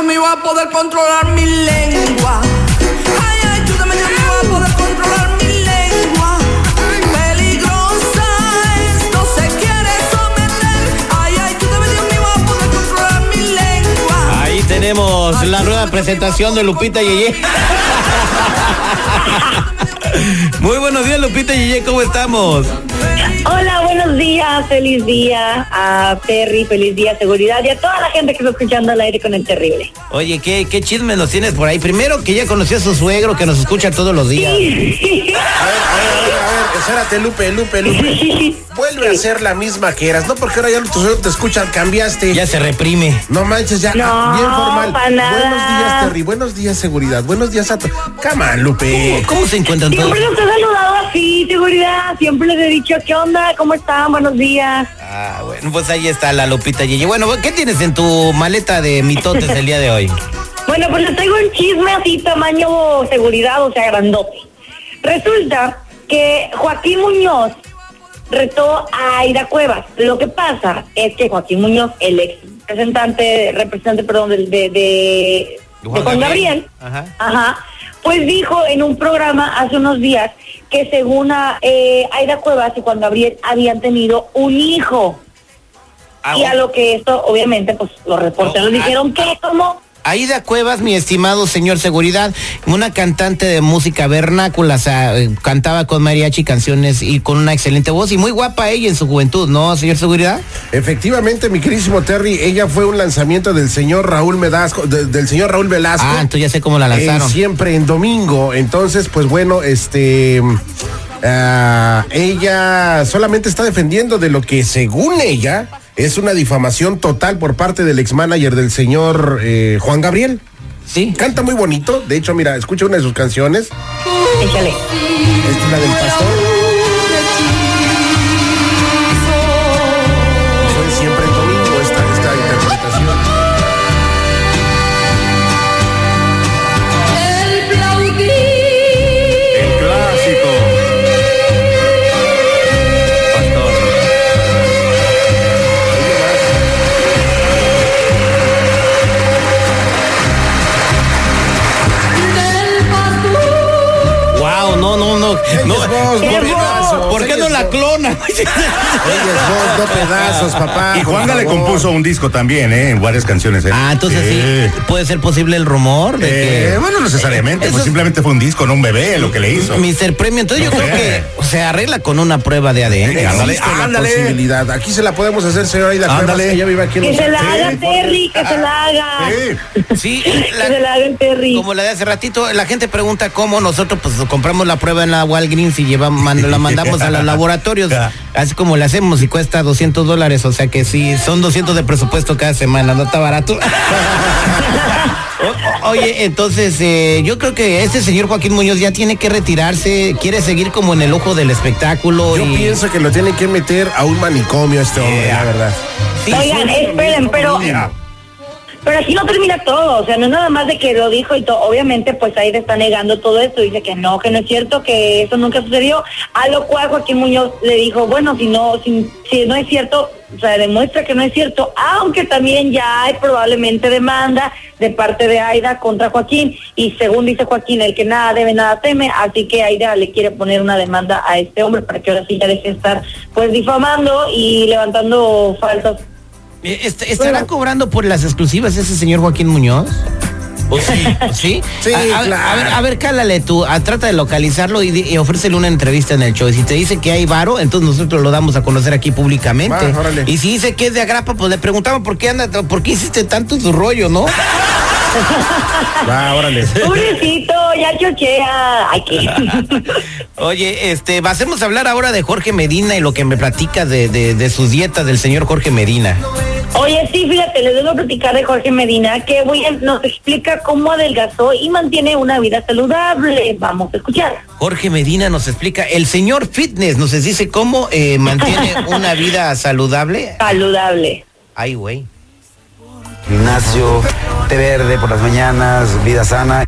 Dios mío a poder controlar mi lengua. Ay, ayúdame Dios mío a poder controlar mi lengua. Peligrosa esto se quiere someter. Ay, ayúdame Dios mío a poder controlar mi lengua. Ahí tenemos la nueva presentación de Lupita Yeye. Muy buenos días, Lupita Yeye, ¿cómo estamos? Hola, buenos días, feliz día a Terry, feliz día, seguridad y a toda la gente que está escuchando al aire con el terrible. Oye, ¿qué, qué chismes nos tienes por ahí? Primero que ya conocí a su suegro que nos escucha todos los días. A ver, a ver, a ver, a ver, espérate, Lupe, Lupe, Lupe. Vuelve a ser la misma que eras, no porque ahora ya tus suegros te escuchan, cambiaste. Ya se reprime. No manches, ya, No, ah, bien formal. pa' nada. Buenos días, Terry, buenos días, seguridad, buenos días a todos. Cama, Lupe. ¿Cómo se encuentran todos? Siempre los he saludado así, seguridad, siempre les he dicho, ¿qué onda? ¿Cómo están? Buenos días. Ah, bueno, pues ahí está la Lupita Yeye. Bueno, ¿qué tienes en tu maleta de mitotes el día de hoy? Bueno, pues les traigo un chisme así, tamaño seguridad, o sea, grandote. Resulta que Joaquín Muñoz retó a Aida Cuevas. Lo que pasa es que Joaquín Muñoz, el ex representante, representante, perdón, de, de, de- de Juan Juan Gabriel. Gabriel, Ajá. Ajá. Pues dijo en un programa hace unos días que según a, eh, Aida Cuevas y Juan Gabriel habían tenido un hijo. Ah, y a lo que esto, obviamente, pues los reporteros No, ah, dijeron que como Aida Cuevas, mi estimado señor seguridad, una cantante de música vernácula, o sea, eh, cantaba con mariachi canciones y con una excelente voz y muy guapa ella en su juventud, ¿no, señor seguridad? Efectivamente, mi querísimo Terry, ella fue un lanzamiento del señor Raúl Medasco, de- del señor Raúl Velasco. Ah, entonces ya sé cómo la Eh, lanzaron. siempre en domingo. Entonces, pues bueno, este. ah, ella solamente está defendiendo de lo que, según ella, es una difamación total por parte del ex manager del señor eh, Juan Gabriel. Sí. Canta muy bonito. De hecho, mira, escucha una de sus canciones. échale. Esta es la del pastor. Es voz, no pedazos, papá. Y Juanga le compuso un disco también, ¿eh? En varias canciones. ¿eh? ah, entonces sí. puede ser posible el rumor de Eh, que bueno, no necesariamente, Eso pues es- simplemente fue un disco, no un bebé lo que le hizo. Mr. Premio, entonces yo creo que se arregla con una prueba de ADN. Sí, ándale, la ándale. posibilidad. Aquí se la podemos hacer, señora Aida Cuevas, Ándale. que vive aquí en Que se la haga Terry, que se la haga. Sí. Sí, Que la- se la haga el Terry. Como la de hace ratito, la gente pregunta cómo nosotros pues compramos la prueba en la Walgreens y llevamos, la mandamos a los laboratorios, así como le hacemos y cuesta 200 dólares, o sea que sí, son 200 de presupuesto cada semana, no está barato. O- Oye, entonces eh, yo creo que este señor Joaquín Muñoz ya tiene que retirarse, quiere seguir como en el ojo del espectáculo. Yo y... pienso que lo tienen que meter a un manicomio este hombre, la verdad. Sí, Oigan, sí. esperen, pero pero aquí no termina todo, o sea, no es nada más de que lo dijo y todo, obviamente pues ahí está negando todo esto, dice que no, que no es cierto, que eso nunca sucedió, a lo cual Joaquín Muñoz le dijo, bueno, si no, si, no es cierto, o sea, demuestra que no es cierto, aunque también ya hay probablemente demanda de parte de Aida contra Joaquín, y según dice Joaquín, el que nada debe, nada teme, así que Aida le quiere poner una demanda a este hombre para que ahora sí ya deje de estar pues difamando y levantando falsas est- ¿Estará cobrando por las exclusivas ese señor Joaquín Muñoz? ¿O sí? ¿O sí? Sí, a, a ver, claro. a ver, a ver, cálale tú, a- trata de localizarlo y, y ofrécele una entrevista en el show. Y si te dice que hay varo, entonces nosotros lo damos a conocer aquí públicamente. Va, y si dice que es de agrapa, pues le preguntamos por qué anda, por qué hiciste tanto tu rollo, ¿no? Va, órale. Pobrecito, ya chochea. Ay, qué. Oye, este, vamos a hablar ahora de Jorge Medina y lo que me platica de, de, de su dieta del señor Jorge Medina. Oye, sí, fíjate, les debo platicar de Jorge Medina, que voy a- nos explica cómo adelgazó y mantiene una vida saludable. Vamos a escuchar. Jorge Medina nos explica, el señor fitness nos dice cómo eh, mantiene una vida saludable. Saludable. Ay, güey. Gimnasio, té verde por las mañanas, vida sana.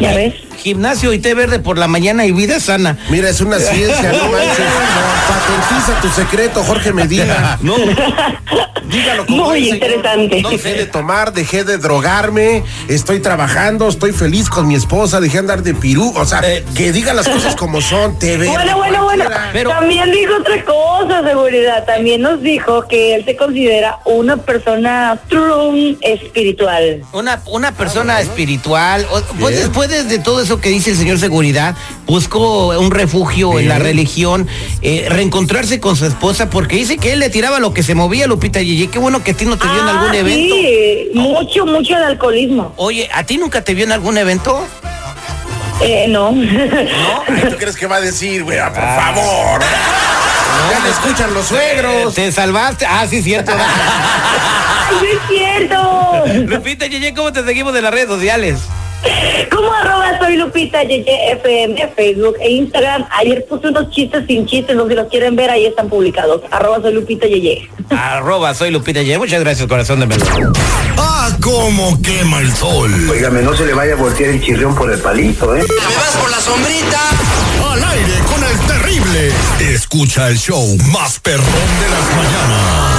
¿Ya ves? Gimnasio y té verde por la mañana y vida sana. Mira, es una ciencia, no manches. Patentiza tu secreto, Jorge Medina. No, Dígalo como Muy es, señor. interesante. Dejé de tomar, dejé de drogarme, estoy trabajando, estoy feliz con mi esposa, dejé andar de pirú. O sea, Eh. que diga las cosas como son, te. Bueno, bueno, bueno. Pero- También dijo otra cosa, seguridad. También nos dijo que él se considera una persona true espiritual. una, una persona espiritual. o- Pues después de, de todo eso que dice el señor Seguridad, buscó un refugio en la religión, eh, reencontrarse con su esposa, porque dice que él le tiraba lo que se movía, Lupita Yeye. Qué bueno que a ti no te vio en Ah, algún evento. Sí, mucho, mucho de alcoholismo. Oye, ¿a ti nunca te vio en algún evento? Eh, no. Ay, ¿Tú crees que va a decir, güey? Ah, por favor. Ya le escuchan los suegros. Te salvaste. Ah, sí, cierto. Ay, no es cierto. Lupita Yeye, ¿cómo te seguimos de las redes sociales? Como arroba soy Lupita Yeye FM, Facebook e Instagram. Ayer puse unos chistes sin chistes, los que los quieren ver ahí están publicados. Arroba soy Lupita Yeye. Arroba, soy Lupita Yeye. Muchas gracias, corazón de melón. Ah, cómo quema el sol. Óigame, no se le vaya a voltear el chirrión por el palito, ¿eh? ¿Me vas por la sombrita? Al aire con el terrible. Escucha el show más perrón de las mañanas.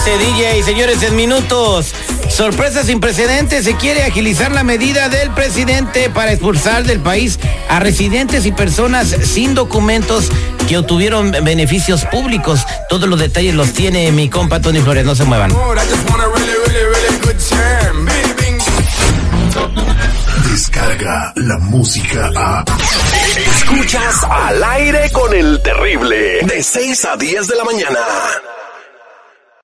Ese DJ, señores, en minutos. Sorpresa sin precedentes. Se quiere agilizar la medida del presidente para expulsar del país a residentes y personas sin documentos que obtuvieron beneficios públicos. Todos los detalles los tiene mi compa Tony Flores. No se muevan. Descarga la música a. Escuchas al aire con el terrible. De 6 a 10 de la mañana.